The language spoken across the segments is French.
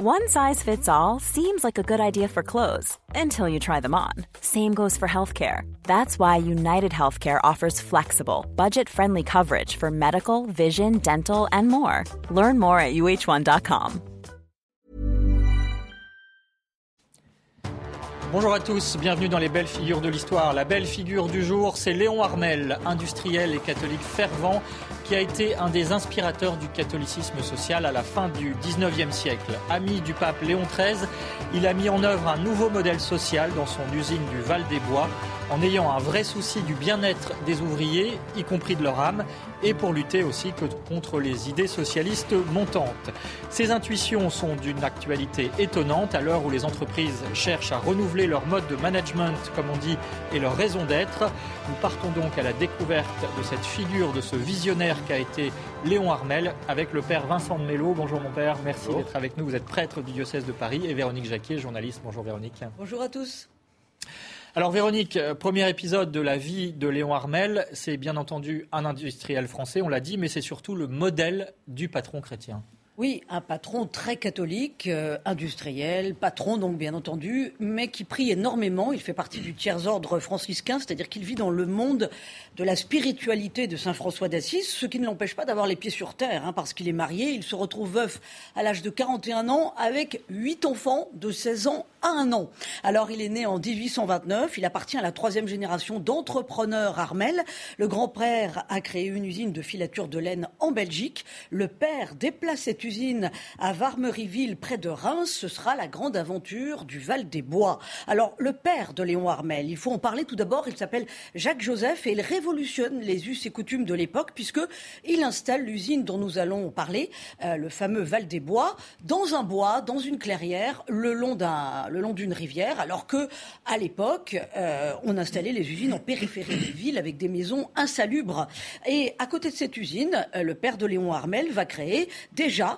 One size fits all seems like a good idea for clothes until you try them on. Same goes for healthcare. That's why United Healthcare offers flexible, budget friendly coverage for medical, vision, dental, and more. Learn more at uh1.com. Bonjour à tous, bienvenue dans les belles figures de l'histoire. La belle figure du jour, c'est Léon Armel, industriel et catholique fervent qui a été un des inspirateurs du catholicisme social à la fin du 19e siècle. Ami du pape Léon XIII, il a mis en œuvre un nouveau modèle social dans son usine du Val-des-Bois en ayant un vrai souci du bien-être des ouvriers, y compris de leur âme, et pour lutter aussi contre les idées socialistes montantes. Ces intuitions sont d'une actualité étonnante à l'heure où les entreprises cherchent à renouveler leur mode de management, comme on dit, et leur raison d'être. Nous partons donc à la découverte de cette figure, de ce visionnaire qu'a été Léon Armel, avec le père Vincent de Mello. Bonjour mon père, merci d'être avec nous. Vous êtes prêtre du diocèse de Paris et Véronique Jacquier, journaliste. Bonjour Véronique. Bonjour à tous. Alors Véronique, euh, premier épisode de la vie de Léon Armel, c'est bien entendu un industriel français, on l'a dit, mais c'est surtout le modèle du patron chrétien. Oui, un patron très catholique, euh, industriel, patron donc bien entendu, mais qui prie énormément. Il fait partie du tiers-ordre franciscain, c'est-à-dire qu'il vit dans le monde de la spiritualité de Saint François d'Assise, ce qui ne l'empêche pas d'avoir les pieds sur terre, hein, parce qu'il est marié. Il se retrouve veuf à l'âge de 41 ans avec huit enfants de 16 ans à un an. Alors il est né en 1829, il appartient à la troisième génération d'entrepreneurs Armel. Le grand-père a créé une usine de filature de laine en Belgique. Le père déplace cette usine à Varmeriville, près de Reims. Ce sera la grande aventure du Val des Bois. Alors, le père de Léon Armel, il faut en parler tout d'abord. Il s'appelle Jacques Joseph et il révolutionne les us et coutumes de l'époque puisque il installe l'usine dont nous allons parler, euh, le fameux Val des Bois, dans un bois, dans une clairière, le long d'un, le long d'une rivière, alors que à l'époque, euh, on installait les usines en périphérie des villes avec des maisons insalubres. Et à côté de cette usine, euh, le père de Léon Armel va créer déjà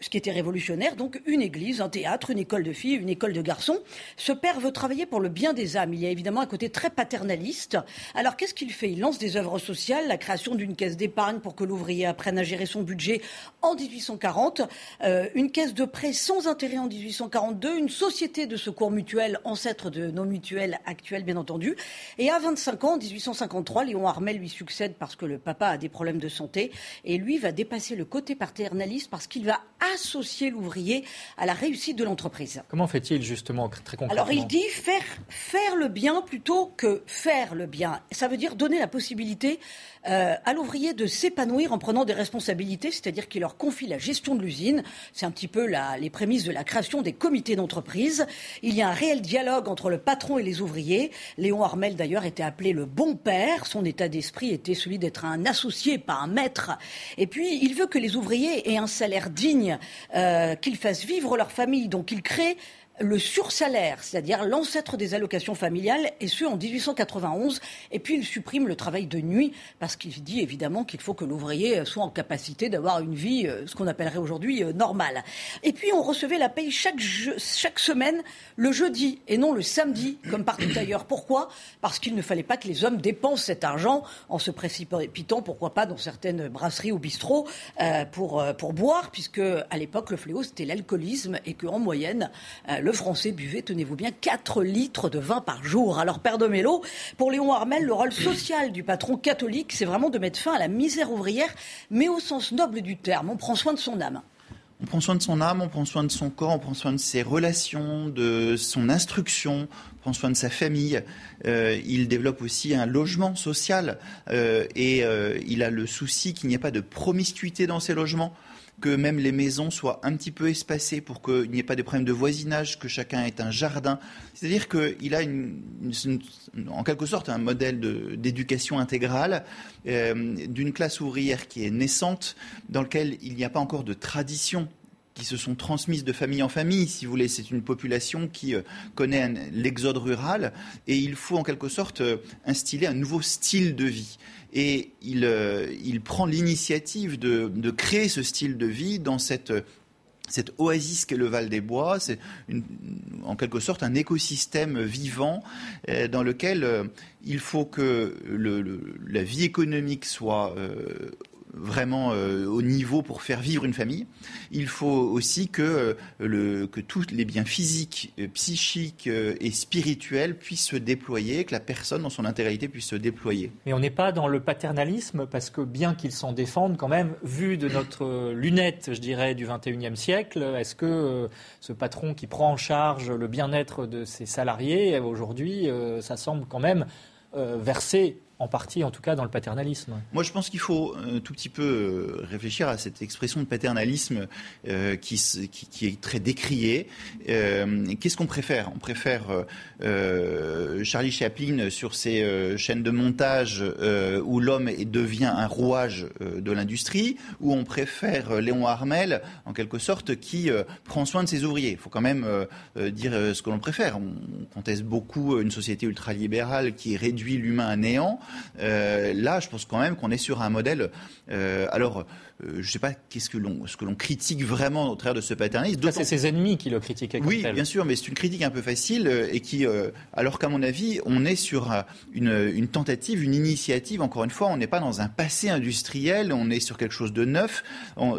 ce qui était révolutionnaire, donc une église, un théâtre, une école de filles, une école de garçons. Ce père veut travailler pour le bien des âmes. Il y a évidemment un côté très paternaliste. Alors qu'est-ce qu'il fait? Il lance des œuvres sociales, la création d'une caisse d'épargne pour que l'ouvrier apprenne à gérer son budget en 1840, euh, une caisse de prêt sans intérêt en 1842, une société de secours mutuel, ancêtre de nos mutuelles actuelles bien entendu. Et à 25 ans, en 1853, Léon Armel lui succède parce que le papa a des problèmes de santé et lui va dépasser le côté paternaliste parce qu'il va associer l'ouvrier à la réussite de l'entreprise. Comment fait-il justement très concrètement Alors il dit faire, faire le bien plutôt que faire le bien. Ça veut dire donner la possibilité euh, à l'ouvrier de s'épanouir en prenant des responsabilités, c'est-à-dire qu'il leur confie la gestion de l'usine. C'est un petit peu la, les prémices de la création des comités d'entreprise. Il y a un réel dialogue entre le patron et les ouvriers. Léon Armel d'ailleurs était appelé le bon père. Son état d'esprit était celui d'être un associé, pas un maître. Et puis il veut que les ouvriers aient un salaire digne qu'ils fassent vivre leur famille. Donc il crée le sursalaire, c'est-à-dire l'ancêtre des allocations familiales, et ce en 1891. Et puis il supprime le travail de nuit parce qu'il dit évidemment qu'il faut que l'ouvrier soit en capacité d'avoir une vie, euh, ce qu'on appellerait aujourd'hui euh, normale. Et puis on recevait la paye chaque, chaque semaine le jeudi et non le samedi comme partout ailleurs. Pourquoi? Parce qu'il ne fallait pas que les hommes dépensent cet argent en se précipitant, pourquoi pas, dans certaines brasseries ou bistrots euh, pour, pour boire, puisque à l'époque le fléau c'était l'alcoolisme et qu'en moyenne le Français buvait, tenez-vous bien, 4 litres de vin par jour. Alors, Père de Mélo, pour Léon Armel, le rôle social du patron catholique, c'est vraiment de mettre fin à la misère ouvrière, mais au sens noble du terme. On prend soin de son âme. On prend soin de son âme, on prend soin de son corps, on prend soin de ses relations, de son instruction, on prend soin de sa famille. Euh, il développe aussi un logement social euh, et euh, il a le souci qu'il n'y ait pas de promiscuité dans ces logements que même les maisons soient un petit peu espacées pour qu'il n'y ait pas de problème de voisinage, que chacun ait un jardin. C'est-à-dire qu'il a une, en quelque sorte un modèle d'éducation intégrale euh, d'une classe ouvrière qui est naissante, dans lequel il n'y a pas encore de tradition qui se sont transmises de famille en famille, si vous voulez. C'est une population qui euh, connaît l'exode rural et il faut en quelque sorte euh, instiller un nouveau style de vie et euh, il, prend l'initiative de, créer ce style de vie dans cette oasis qu'est le Val des Bois, c'est en quelque sorte un écosystème vivant euh, dans lequel euh, il faut que la vie économique soit vraiment au niveau pour faire vivre une famille. Il faut aussi que, que tous les biens physiques, psychiques et spirituels puissent se déployer, que la personne dans son intégralité puisse se déployer. Mais on n'est pas dans le paternalisme parce que bien qu'ils s'en défendent quand même, vu de notre lunette, je dirais, du 21e siècle, est-ce que ce patron qui prend en charge le bien-être de ses salariés, aujourd'hui, ça semble quand même verser en partie, en tout cas, dans le paternalisme. Moi, je pense qu'il faut un tout petit peu euh, réfléchir à cette expression de paternalisme euh, qui, est très décriée. Euh, qu'est-ce qu'on préfère? On préfère Charlie Chaplin sur ses chaînes de montage où l'homme devient un rouage de l'industrie, ou on préfère Léon Armel, en quelque sorte, qui prend soin de ses ouvriers? Il faut quand même dire ce que l'on préfère. On conteste beaucoup une société ultralibérale qui réduit l'humain à néant. Euh, là, je pense quand même qu'on est sur un modèle. Euh, alors, je ne sais pas qu'est-ce que l'on, ce que l'on critique vraiment au travers de ce paternalisme. c'est ses ennemis qui le critiquent. Oui, bien sûr, mais c'est une critique un peu facile et qui, alors qu'à mon avis, on est sur une, tentative, une initiative. Encore une fois, on n'est pas dans un passé industriel, on est sur quelque chose de neuf.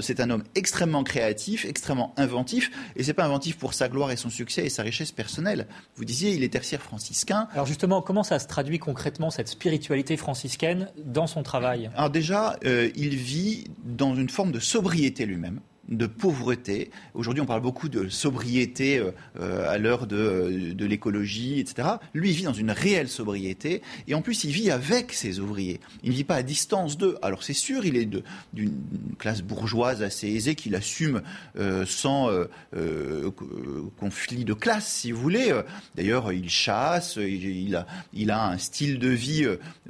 c'est un homme extrêmement créatif, extrêmement inventif, et c'est pas inventif pour sa gloire et son succès et sa richesse personnelle. Vous disiez, il est tertiaire franciscain. Alors justement, comment ça se traduit concrètement cette spiritualité franciscaine dans son travail? Alors déjà, euh, il vit dans une forme de sobriété lui-même de pauvreté. Aujourd'hui, on parle beaucoup de sobriété euh, euh, à l'heure de, l'écologie, etc. Lui, il vit dans une réelle sobriété, et en plus, il vit avec ses ouvriers. Il ne vit pas à distance d'eux. Alors, c'est sûr, il est d'une classe bourgeoise assez aisée qu'il assume euh, sans conflit de classe, si vous voulez. D'ailleurs, il chasse, il, a, il a un style de vie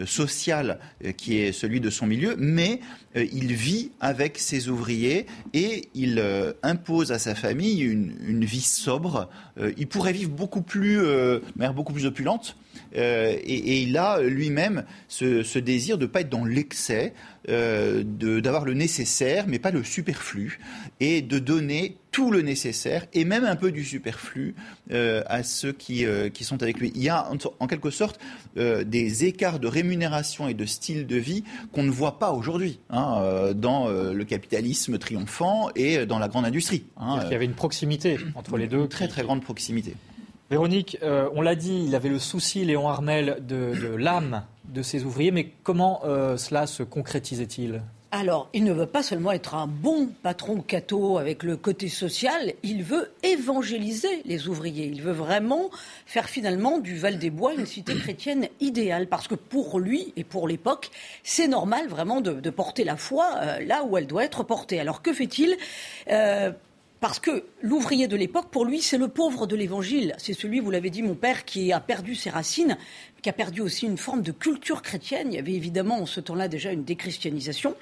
social qui est celui de son milieu, mais il vit avec ses ouvriers et il euh, impose à sa famille une, vie sobre. Euh, il pourrait vivre beaucoup plus, euh, beaucoup plus opulente. Et, il a lui-même ce, désir de ne pas être dans l'excès, d'avoir le nécessaire, mais pas le superflu, et de donner tout le nécessaire et même un peu du superflu euh, à ceux qui, euh, qui, sont avec lui. Il y a en, quelque sorte euh, des écarts de rémunération et de style de vie qu'on ne voit pas aujourd'hui hein, dans le capitalisme triomphant et dans la grande industrie. Hein. Il y avait une proximité entre les deux. Une très très grande proximité. Véronique, on l'a dit, il avait le souci, Léon Armel, de, de l'âme de ses ouvriers, mais comment cela se concrétisait-il? Alors, il ne veut pas seulement être un bon patron catho avec le côté social, il veut évangéliser les ouvriers. Il veut vraiment faire finalement du Val-des-Bois une cité chrétienne idéale. Parce que pour lui et pour l'époque, c'est normal vraiment de, porter la foi euh, là où elle doit être portée. Alors que fait-il? Euh, parce que l'ouvrier de l'époque, pour lui, c'est le pauvre de l'évangile. C'est celui, vous l'avez dit, mon père, qui a perdu ses racines, qui a perdu aussi une forme de culture chrétienne. Il y avait évidemment en ce temps-là déjà une déchristianisation.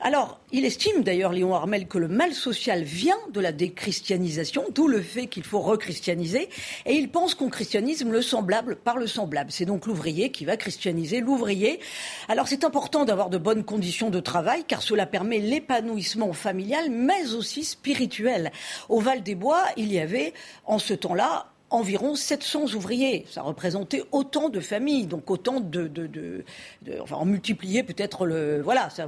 Alors, il estime d'ailleurs, Léon Armel, que le mal social vient de la déchristianisation, d'où le fait qu'il faut rechristianiser. Et il pense qu'on christianise le semblable par le semblable. C'est donc l'ouvrier qui va christianiser l'ouvrier. Alors, c'est important d'avoir de bonnes conditions de travail, car cela permet l'épanouissement familial, mais aussi spirituel. Au Val des Bois, il y avait, en ce temps-là, environ 700 ouvriers. Ça représentait autant de familles, donc autant de, de, enfin, on multipliait peut-être le, voilà, ça,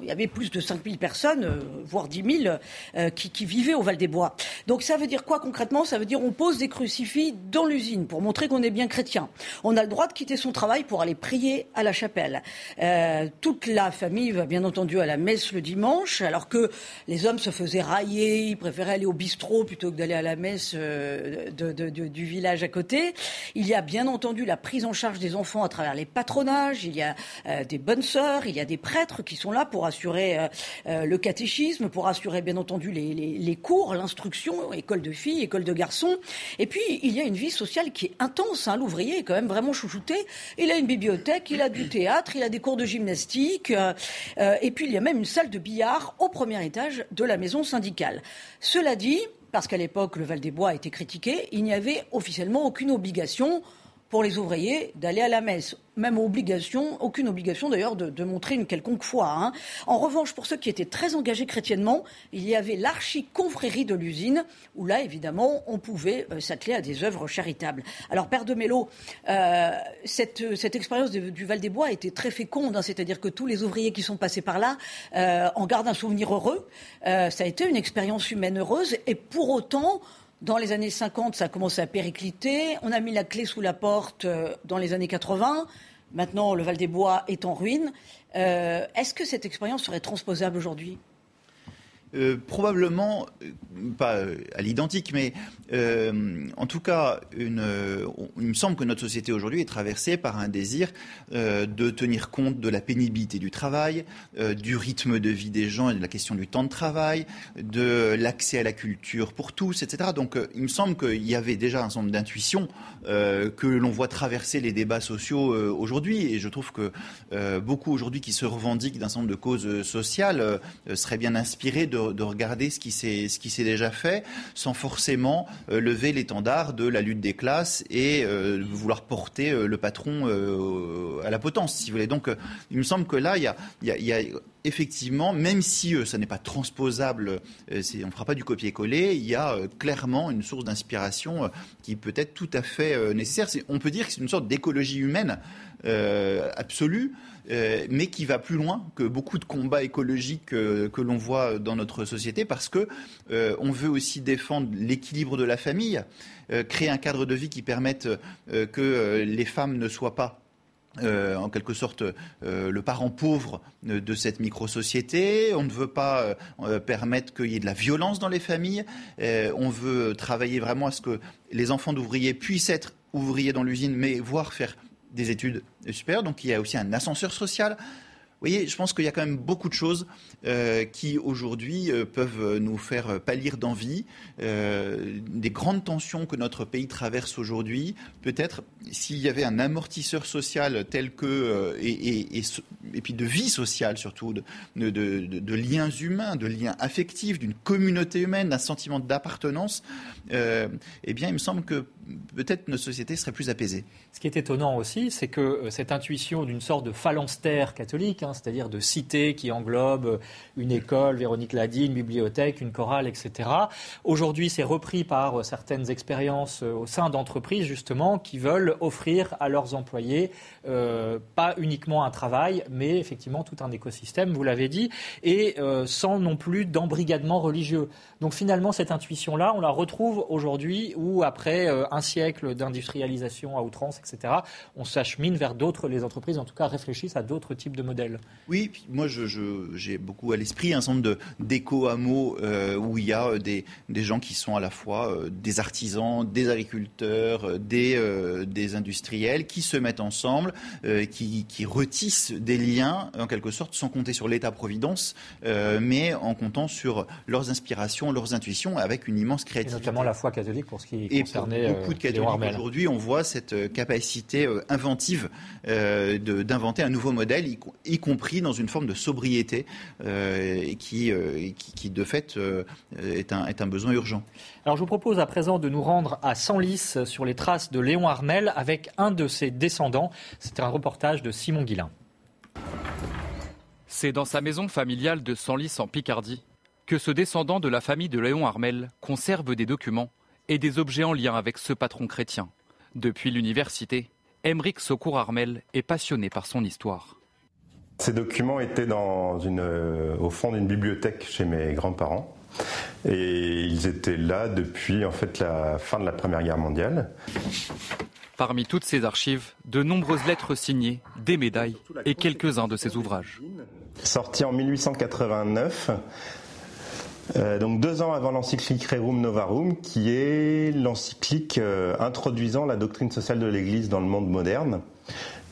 il y avait plus de 5000 personnes, euh, voire 10 000, euh, qui, qui, vivaient au Val-des-Bois. Donc ça veut dire quoi concrètement? Ça veut dire on pose des crucifix dans l'usine pour montrer qu'on est bien chrétien. On a le droit de quitter son travail pour aller prier à la chapelle. Euh, toute la famille va bien entendu à la messe le dimanche, alors que les hommes se faisaient railler, ils préféraient aller au bistrot plutôt que d'aller à la messe de du village à côté. Il y a bien entendu la prise en charge des enfants à travers les patronages. Il y a euh, des bonnes sœurs, il y a des prêtres qui sont là pour assurer euh, euh, le catéchisme, pour assurer bien entendu les, cours, l'instruction, école de filles, école de garçons. Et puis il y a une vie sociale qui est intense. Hein. L'ouvrier est quand même vraiment chouchouté. Il a une bibliothèque, il a du théâtre, il a des cours de gymnastique. et puis il y a même une salle de billard au premier étage de la maison syndicale. Cela dit, parce qu'à l'époque, le Val-des-Bois a été critiqué, il n'y avait officiellement aucune obligation pour les ouvriers d'aller à la messe. Même obligation, aucune obligation d'ailleurs de, montrer une quelconque foi. Hein. En revanche, pour ceux qui étaient très engagés chrétiennement, il y avait l'archi-confrérie de l'usine, où là, évidemment, on pouvait euh, s'atteler à des œuvres charitables. Alors, Père de Mello, euh, cette, cette, expérience du Val-des-Bois a été très féconde, hein. c'est-à-dire que tous les ouvriers qui sont passés par là euh, en gardent un souvenir heureux. ça a été une expérience humaine heureuse, et pour autant, dans les années 50, ça a commencé à péricliter. On a mis la clé sous la porte euh, dans les années 80. Maintenant, le Val-des-Bois est en ruine. Euh, est-ce que cette expérience serait transposable aujourd'hui? Euh, probablement euh, pas euh, à l'identique, mais en tout cas, il me semble que notre société aujourd'hui est traversée par un désir de tenir compte de la pénibilité du travail, du rythme de vie des gens et de la question du temps de travail, de l'accès à la culture pour tous, etc. Donc, il me semble qu'il y avait déjà un certain nombre d'intuitions que l'on voit traverser les débats sociaux aujourd'hui, et je trouve que beaucoup aujourd'hui qui se revendiquent d'un certain nombre de causes sociales seraient bien inspirés de de, regarder ce qui s'est déjà fait sans forcément euh, lever l'étendard de la lutte des classes et euh, vouloir porter euh, le patron à la potence, si vous voulez. Donc, il me semble que là, il y a, effectivement, même si ça n'est pas transposable, on ne fera pas du copier-coller, il y a clairement une source d'inspiration qui peut être tout à fait nécessaire. On peut dire que c'est une sorte d'écologie humaine absolue. Euh, mais qui va plus loin que beaucoup de combats écologiques euh, que l'on voit dans notre société, parce que euh, on veut aussi défendre l'équilibre de la famille, créer un cadre de vie qui permette que les femmes ne soient pas en quelque sorte le parent pauvre de cette micro-société. On ne veut pas permettre qu'il y ait de la violence dans les familles. on veut travailler vraiment à ce que les enfants d'ouvriers puissent être ouvriers dans l'usine, mais voire faire des études supérieures. Donc il y a aussi un ascenseur social. Vous voyez, je pense qu'il y a quand même beaucoup de choses euh, qui aujourd'hui euh, peuvent nous faire pâlir d'envie. Euh, des grandes tensions que notre pays traverse aujourd'hui, peut-être s'il y avait un amortisseur social tel que, et, puis de vie sociale surtout, de, liens humains, de liens affectifs, d'une communauté humaine, d'un sentiment d'appartenance, eh bien il me semble que peut-être notre société serait plus apaisée. Ce qui est étonnant aussi, c'est que cette intuition d'une sorte de phalanstère catholique, hein, c'est-à-dire de cité qui englobe une école, Véronique l'a dit, une bibliothèque, une chorale, etc. Aujourd'hui, c'est repris par certaines expériences au sein d'entreprises, justement, qui veulent offrir à leurs employés euh, pas uniquement un travail, mais effectivement tout un écosystème, vous l'avez dit, et euh, sans non plus d'embrigadement religieux. Donc finalement, cette intuition-là, on la retrouve aujourd'hui où, après euh, un siècle d'industrialisation à outrance, etc., on s'achemine vers d'autres, les entreprises en tout cas réfléchissent à d'autres types de modèles. Oui, moi j'ai beaucoup à l'esprit un nombre d'éco-hameaux euh, où il y a euh, des, des, gens qui sont à la fois des artisans, des agriculteurs, des, des industriels qui se mettent ensemble, qui, qui, retissent des liens en quelque sorte sans compter sur l'État-providence, mais en comptant sur leurs inspirations leurs intuitions avec une immense créativité. Et notamment la foi catholique pour ce qui concernait Et beaucoup de euh, catholiques aujourd'hui, on voit cette euh, capacité euh, inventive d'inventer un nouveau modèle, y, compris dans une forme de sobriété qui, qui, de fait, est un, est un besoin urgent. Alors je vous propose à présent de nous rendre à Senlis sur les traces de Léon Armel avec un de ses descendants. C'est un reportage de Simon Guillain. C'est dans sa maison familiale de Senlis en Picardie que ce descendant de la famille de Léon Armel conserve des documents et des objets en lien avec ce patron chrétien. Depuis l'université, Emeric Secours Armel est passionné par son histoire. Ces documents étaient dans une, euh, au fond d'une bibliothèque chez mes grands-parents. Et ils étaient là depuis en fait la fin de la Première Guerre mondiale. Parmi toutes ces archives, de nombreuses lettres signées, des médailles et quelques-uns de ses ouvrages. Sorti en 1889, euh, donc deux ans avant l'encyclique Rerum Novarum, qui est l'encyclique euh, introduisant la doctrine sociale de l'Église dans le monde moderne.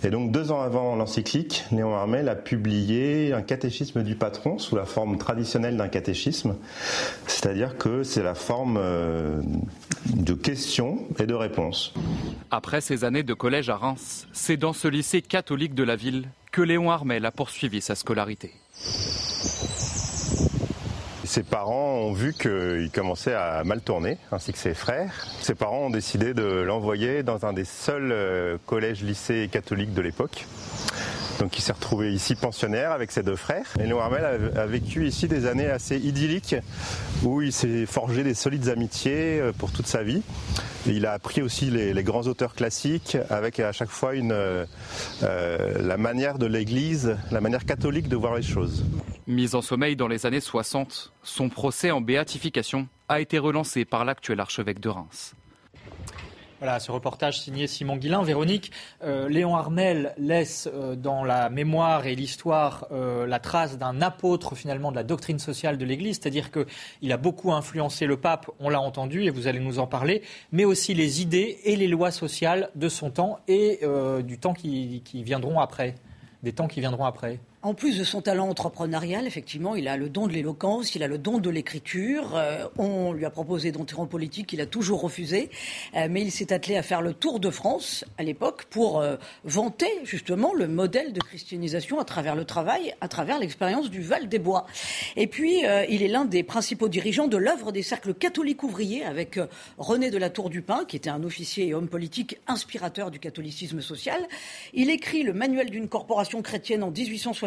Et donc deux ans avant l'encyclique, Léon Armel a publié un catéchisme du patron sous la forme traditionnelle d'un catéchisme, c'est-à-dire que c'est la forme euh, de questions et de réponses. Après ses années de collège à Reims, c'est dans ce lycée catholique de la ville que Léon Armel a poursuivi sa scolarité ses parents ont vu qu'il commençait à mal tourner, ainsi que ses frères. Ses parents ont décidé de l'envoyer dans un des seuls euh, collèges-lycées catholiques de l'époque. Donc il s'est retrouvé ici pensionnaire avec ses deux frères. Et Léon Armel a, vécu ici des années assez idylliques où il s'est forgé des solides amitiés euh, pour toute sa vie. Il a appris aussi les, grands auteurs classiques avec à chaque fois euh, la manière de l'Église, la manière catholique de voir les choses. Mis en sommeil dans les années 60, son procès en béatification a été relancé par l'actuel archevêque de Reims. Voilà, ce reportage signé Simon Guillain. Véronique, euh, Léon Armel laisse euh, dans la mémoire et l'histoire euh, la trace d'un apôtre finalement de la doctrine sociale de l'Église, c'est-à-dire qu'il a beaucoup influencé le pape, on l'a entendu et vous allez nous en parler, mais aussi les idées et les lois sociales de son temps et du des temps qui viendront après. En plus de son talent entrepreneurial, effectivement, il a le don de l'éloquence, il a le don de l'écriture. Euh, on lui a proposé d'entrer en politique, il a toujours refusé. Euh, mais il s'est attelé à faire le tour de France à l'époque pour euh, vanter justement le modèle de christianisation à travers le travail, à travers l'expérience du Val-des-Bois. Et puis, il est l'un des principaux dirigeants de l'œuvre des cercles catholiques ouvriers avec René de la Tour du Pin, qui était un officier et homme politique inspirateur du catholicisme social. Il écrit le manuel d'une corporation chrétienne en 1860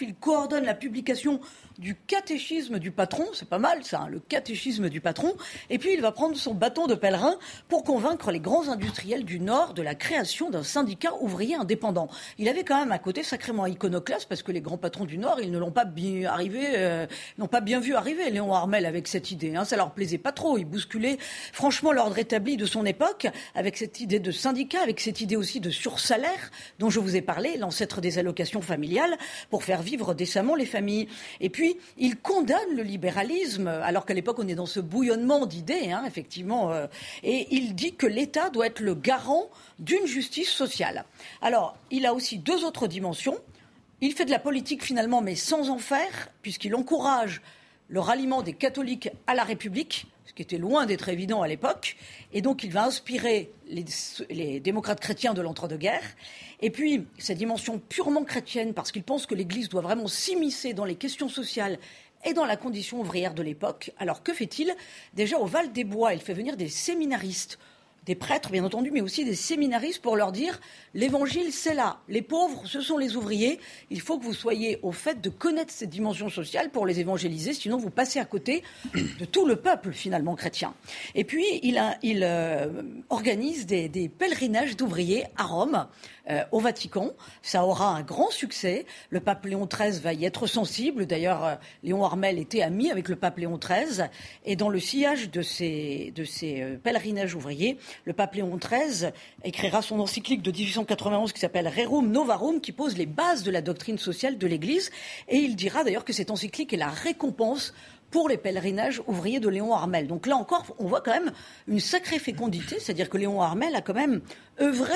il coordonne la publication du catéchisme du patron, c'est pas mal ça, hein, le catéchisme du patron, et puis il va prendre son bâton de pèlerin pour convaincre les grands industriels du Nord de la création d'un syndicat ouvrier indépendant. Il avait quand même un côté sacrément iconoclaste parce que les grands patrons du Nord, ils ne l'ont pas bien arrivé, euh, n'ont pas bien vu arriver Léon Armel avec cette idée. Hein, ça leur plaisait pas trop. Il bousculait franchement l'ordre établi de son époque avec cette idée de syndicat, avec cette idée aussi de sursalaire dont je vous ai parlé, l'ancêtre des allocations familiales, pour faire vivre décemment les familles. Et puis il condamne le libéralisme, alors qu'à l'époque, on est dans ce bouillonnement d'idées, hein, effectivement, euh, et il dit que l'État doit être le garant d'une justice sociale. Alors, il a aussi deux autres dimensions. Il fait de la politique finalement, mais sans en faire, puisqu'il encourage le ralliement des catholiques à la République, ce qui était loin d'être évident à l'époque, et donc il va inspirer les, démocrates chrétiens de l'entre-deux-guerres. Et puis, cette dimension purement chrétienne, parce qu'il pense que l'Église doit vraiment s'immiscer dans les questions sociales et dans la condition ouvrière de l'époque. Alors que fait-il? Déjà au Val des Bois, il fait venir des séminaristes des prêtres, bien entendu, mais aussi des séminaristes pour leur dire l'évangile, c'est là. Les pauvres, ce sont les ouvriers. Il faut que vous soyez au fait de connaître cette dimension sociale pour les évangéliser, sinon vous passez à côté de tout le peuple, finalement, chrétien. Et puis, il, il euh, organise des, des pèlerinages d'ouvriers à Rome. Euh, au Vatican. Ça aura un grand succès. Le pape Léon XIII va y être sensible. D'ailleurs, euh, Léon Armel était ami avec le pape Léon XIII. Et dans le sillage de ces, de ces euh, pèlerinages ouvriers, le pape Léon XIII écrira son encyclique de 1891 qui s'appelle Rerum Novarum, qui pose les bases de la doctrine sociale de l'Église. Et il dira d'ailleurs que cette encyclique est la récompense pour les pèlerinages ouvriers de Léon Armel. Donc là encore, on voit quand même une sacrée fécondité, c'est-à-dire que Léon Armel a quand même œuvré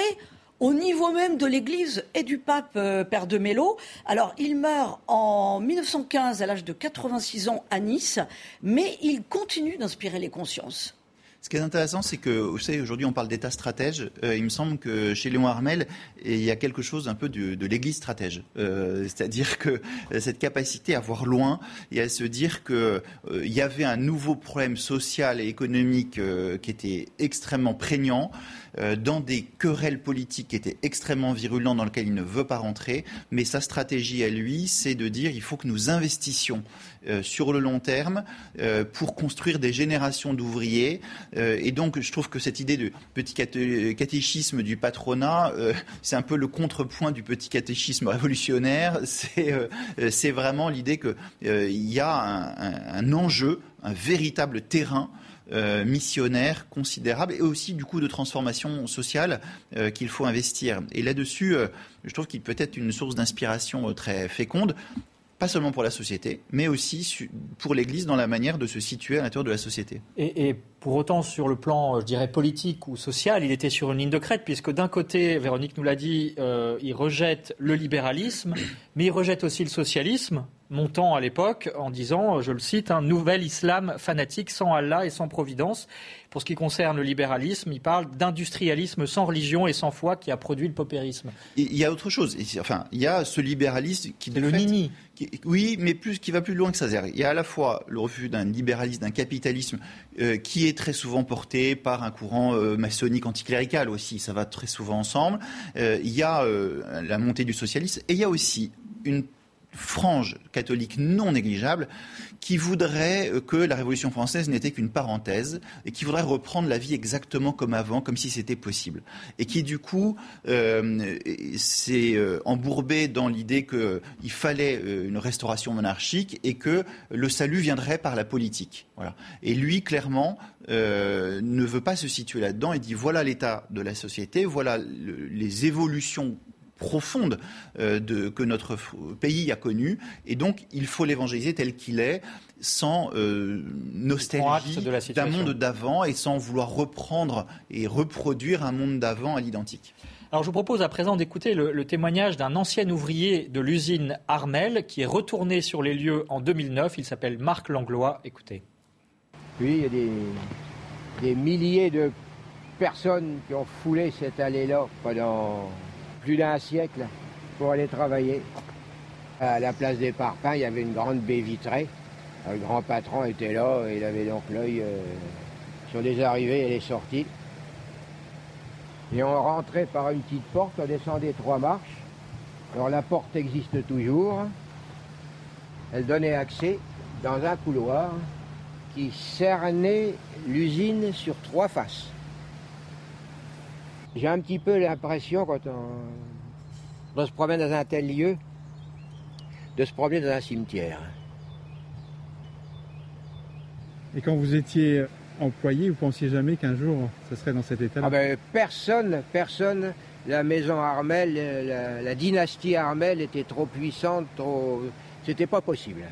au niveau même de l'Église et du pape euh, Père de Mello. Alors, il meurt en 1915 à l'âge de 86 ans à Nice, mais il continue d'inspirer les consciences. Ce qui est intéressant, c'est que, vous savez, aujourd'hui on parle d'État stratège. Euh, il me semble que chez Léon Armel, il y a quelque chose un peu de, de l'Église stratège. Euh, c'est-à-dire que cette capacité à voir loin et à se dire qu'il euh, y avait un nouveau problème social et économique qui était extrêmement prégnant. Euh, dans des querelles politiques qui étaient extrêmement virulentes dans lesquelles il ne veut pas rentrer. Mais sa stratégie à lui, c'est de dire il faut que nous investissions euh, sur le long terme euh, pour construire des générations d'ouvriers. et donc, je trouve que cette idée de petit catéchisme du patronat, c'est un peu le contrepoint du petit catéchisme révolutionnaire. C'est vraiment l'idée qu'il y a un, enjeu, un véritable terrain euh, missionnaire considérable et aussi du coup de transformation sociale euh, qu'il faut investir. Et là-dessus, euh, je trouve qu'il peut être une source d'inspiration très féconde pas seulement pour la société, mais aussi pour l'Église dans la manière de se situer à l'intérieur de la société. Et, pour autant, sur le plan, je dirais, politique ou social, il était sur une ligne de crête, puisque d'un côté, Véronique nous l'a dit, il rejette le libéralisme, mais il rejette aussi le socialisme, montant à l'époque en disant, je le cite, un nouvel islam fanatique sans Allah et sans providence. Pour ce qui concerne le libéralisme, il parle d'industrialisme sans religion et sans foi qui a produit le paupérisme. Il y a autre chose. Enfin, il y a ce libéralisme qui... le nini. oui, mais plus, qui va plus loin que ça. Il y a à la fois le refus d'un libéralisme, d'un capitalisme euh, qui est très souvent porté par un courant euh, maçonnique anticlérical aussi. Ça va très souvent ensemble. Euh, il y a la montée du socialisme et il y a aussi une frange catholique non négligeable qui voudrait que la Révolution française n'était qu'une parenthèse et qui voudrait reprendre la vie exactement comme avant, comme si c'était possible. Et qui, du coup, euh, s'est euh, embourbé dans l'idée qu'il fallait euh, une restauration monarchique et que le salut viendrait par la politique. Et lui, clairement, ne veut pas se situer là-dedans et dit voilà l'état de la société, voilà les évolutions profonde euh, que notre pays a connue. Et donc, il faut l'évangéliser tel qu'il est, sans euh, nostalgie d'un monde d'avant et sans vouloir reprendre et reproduire un monde d'avant à l'identique. Alors je vous propose à présent d'écouter le, témoignage d'un ancien ouvrier de l'usine Armel qui est retourné sur les lieux en 2009. Il s'appelle Marc Langlois. Écoutez. Oui, il y a des, des milliers de personnes qui ont foulé cette allée-là pendant plus d'un siècle pour aller travailler. À la place des Parpins, il y avait une grande baie vitrée. Le grand patron était là, il avait donc l'œil euh, sur les arrivées et les sorties. Et on rentrait par une petite porte, on descendait trois marches. Alors la porte existe toujours. Elle donnait accès dans un couloir qui cernait l'usine sur trois faces. J'ai un petit peu l'impression, quand on, se promène dans un tel lieu, de se promener dans un cimetière. Et quand vous étiez employé, vous pensiez jamais qu'un jour ce serait dans cet état-là ah ben, Personne, personne. La maison Armel, la, la dynastie Armel était trop puissante, trop. C'était pas possible.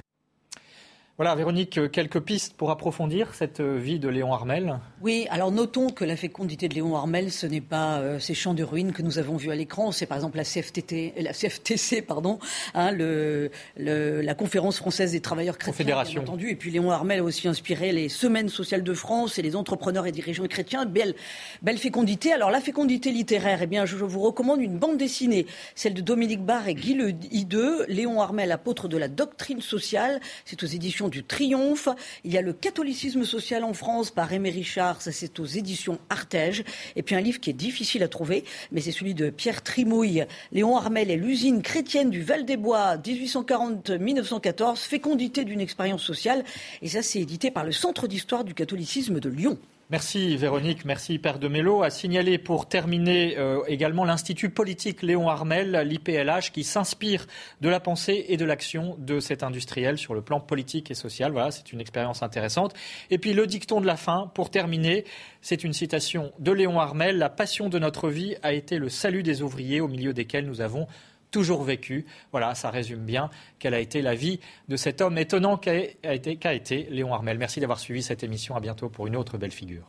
Voilà, Véronique, euh, quelques pistes pour approfondir cette euh, vie de Léon Armel. Oui, alors notons que la fécondité de Léon Armel, ce n'est pas euh, ces champs de ruines que nous avons vus à l'écran, c'est par exemple la, CFTT, la CFTC, pardon, hein, le, la Conférence française des travailleurs chrétiens, bien entendu. Et puis Léon Armel a aussi inspiré les Semaines sociales de France et les entrepreneurs et dirigeants chrétiens. Belle, belle fécondité. Alors la fécondité littéraire, eh bien, je vous recommande une bande dessinée, celle de Dominique Barr et Guy Le Hideux, Léon Armel, apôtre de la doctrine sociale. C'est aux éditions du Triomphe. Il y a le catholicisme social en France par Aimé Richard, ça c'est aux éditions Artege. Et puis un livre qui est difficile à trouver, mais c'est celui de Pierre Trimouille, Léon Armel et l'usine chrétienne du Val-des-Bois, 1840-1914, fécondité d'une expérience sociale. Et ça c'est édité par le Centre d'histoire du catholicisme de Lyon. Merci Véronique, merci Père de Mello. À signaler pour terminer euh, également l'Institut politique Léon Armel, l'IPLH, qui s'inspire de la pensée et de l'action de cet industriel sur le plan politique et social. Voilà, c'est une expérience intéressante. Et puis le dicton de la fin, pour terminer, c'est une citation de Léon Armel. La passion de notre vie a été le salut des ouvriers au milieu desquels nous avons toujours vécu. Voilà, ça résume bien quelle a été la vie de cet homme étonnant qu'a été, Léon Armel. Merci d'avoir suivi cette émission. À bientôt pour une autre belle figure.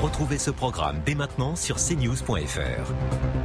Retrouvez ce programme dès maintenant sur cnews.fr.